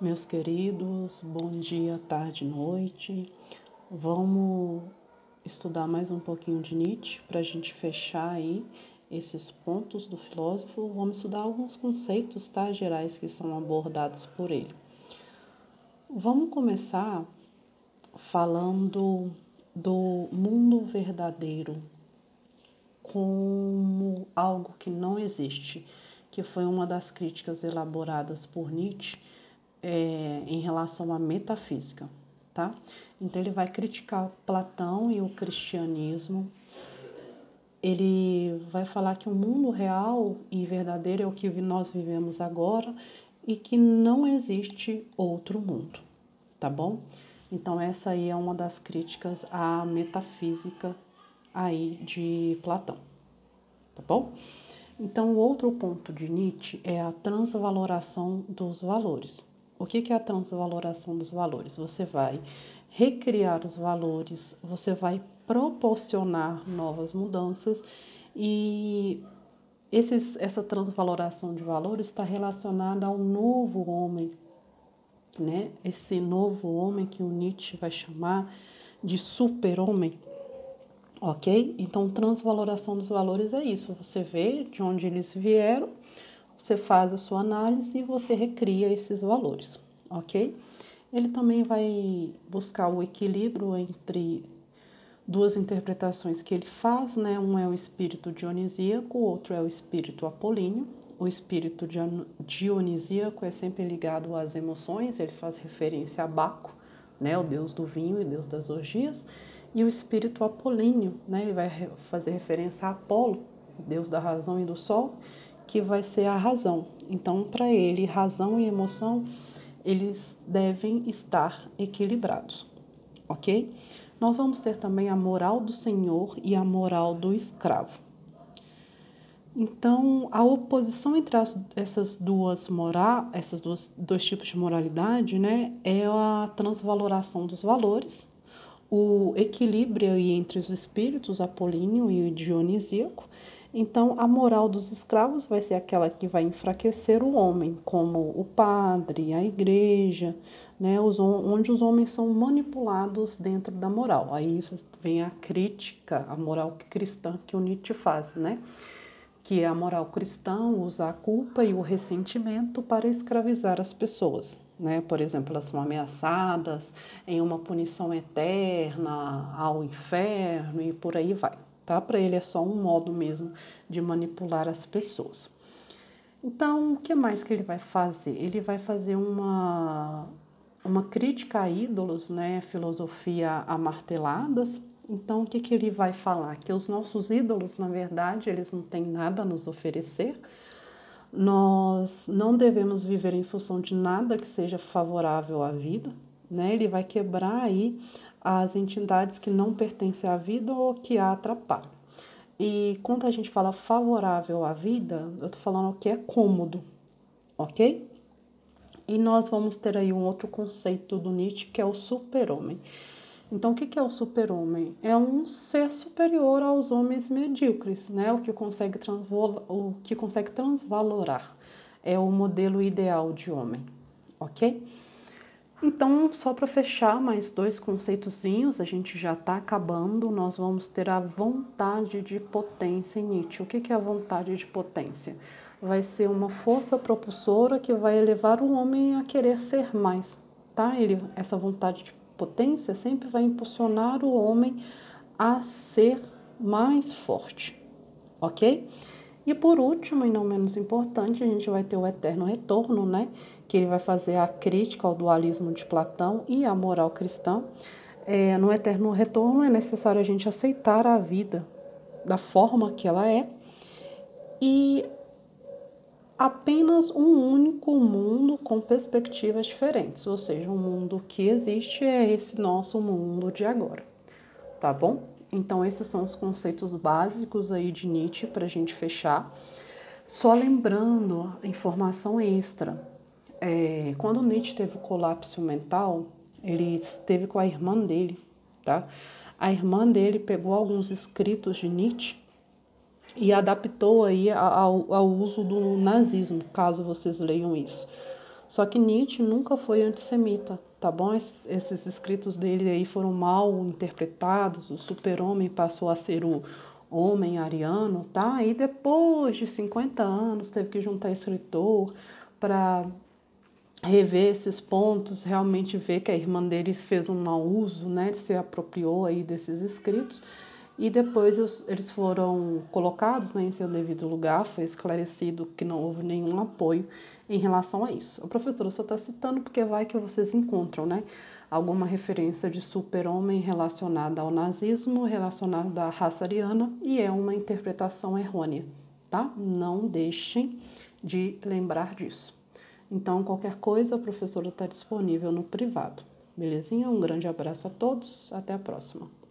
Meus queridos, bom dia, tarde, noite. Vamos estudar mais um pouquinho de Nietzsche para a gente fechar aí esses pontos do filósofo. Vamos estudar alguns conceitos tá, gerais que são abordados por ele. Vamos começar falando do mundo verdadeiro como algo que não existe, que foi uma das críticas elaboradas por Nietzsche é, em relação à metafísica, tá? Então ele vai criticar Platão e o cristianismo. Ele vai falar que o mundo real e verdadeiro é o que nós vivemos agora e que não existe outro mundo, tá bom? Então essa aí é uma das críticas à metafísica aí de Platão, tá bom? Então o outro ponto de Nietzsche é a transvaloração dos valores. O que é a transvaloração dos valores? Você vai recriar os valores, você vai proporcionar novas mudanças e esses, essa transvaloração de valores está relacionada ao novo homem, né? Esse novo homem que o Nietzsche vai chamar de super-homem, ok? Então, transvaloração dos valores é isso. Você vê de onde eles vieram você faz a sua análise e você recria esses valores, ok? Ele também vai buscar o equilíbrio entre duas interpretações que ele faz, né? Um é o espírito dionisíaco, o outro é o espírito apolíneo. O espírito dionisíaco é sempre ligado às emoções, ele faz referência a Baco, né? O deus do vinho e deus das orgias. E o espírito apolíneo, né? Ele vai fazer referência a Apolo, deus da razão e do sol que vai ser a razão. Então, para ele, razão e emoção, eles devem estar equilibrados, ok? Nós vamos ter também a moral do senhor e a moral do escravo. Então, a oposição entre as, essas duas moral, essas duas dois tipos de moralidade, né, é a transvaloração dos valores, o equilíbrio entre os espíritos apolíneo e dionisíaco então, a moral dos escravos vai ser aquela que vai enfraquecer o homem, como o padre, a igreja, né, os, onde os homens são manipulados dentro da moral. Aí vem a crítica, a moral cristã que o Nietzsche faz, né? Que a moral cristã usa a culpa e o ressentimento para escravizar as pessoas. Né? Por exemplo, elas são ameaçadas em uma punição eterna ao inferno e por aí vai tá? Para ele é só um modo mesmo de manipular as pessoas. Então, o que mais que ele vai fazer? Ele vai fazer uma, uma crítica a ídolos, né? Filosofia marteladas. Então, o que, que ele vai falar? Que os nossos ídolos, na verdade, eles não têm nada a nos oferecer. Nós não devemos viver em função de nada que seja favorável à vida, né? Ele vai quebrar aí as entidades que não pertencem à vida ou que a atrapalham. E quando a gente fala favorável à vida, eu estou falando o que é cômodo, ok? E nós vamos ter aí um outro conceito do Nietzsche que é o super-homem. Então, o que é o super-homem? É um ser superior aos homens medíocres, né? O que consegue, o que consegue transvalorar. É o modelo ideal de homem, ok? Então, só para fechar mais dois conceitozinhos, a gente já está acabando, nós vamos ter a vontade de potência em Nietzsche. O que é a vontade de potência? Vai ser uma força propulsora que vai elevar o homem a querer ser mais, tá? Ele, essa vontade de potência sempre vai impulsionar o homem a ser mais forte, ok? E por último, e não menos importante, a gente vai ter o eterno retorno, né? que ele vai fazer a crítica ao dualismo de Platão e à moral cristã. É, no eterno retorno é necessário a gente aceitar a vida da forma que ela é e apenas um único mundo com perspectivas diferentes, ou seja, o mundo que existe é esse nosso mundo de agora, tá bom? Então esses são os conceitos básicos aí de Nietzsche para a gente fechar. Só lembrando informação extra, é, quando Nietzsche teve o colapso mental, ele esteve com a irmã dele, tá? A irmã dele pegou alguns escritos de Nietzsche e adaptou aí ao, ao uso do nazismo, caso vocês leiam isso. Só que Nietzsche nunca foi antissemita, tá bom? Esses, esses escritos dele aí foram mal interpretados, o super-homem passou a ser o homem ariano, tá? E depois de 50 anos teve que juntar escritor para rever esses pontos, realmente ver que a irmã deles fez um mau uso, né, se apropriou aí desses escritos e depois eles foram colocados né, em seu devido lugar, foi esclarecido que não houve nenhum apoio em relação a isso. O professor só está citando porque vai que vocês encontram né, alguma referência de super-homem relacionada ao nazismo, relacionada à raça ariana, e é uma interpretação errônea, tá? Não deixem de lembrar disso. Então, qualquer coisa, a professora está disponível no privado. Belezinha? Um grande abraço a todos, até a próxima.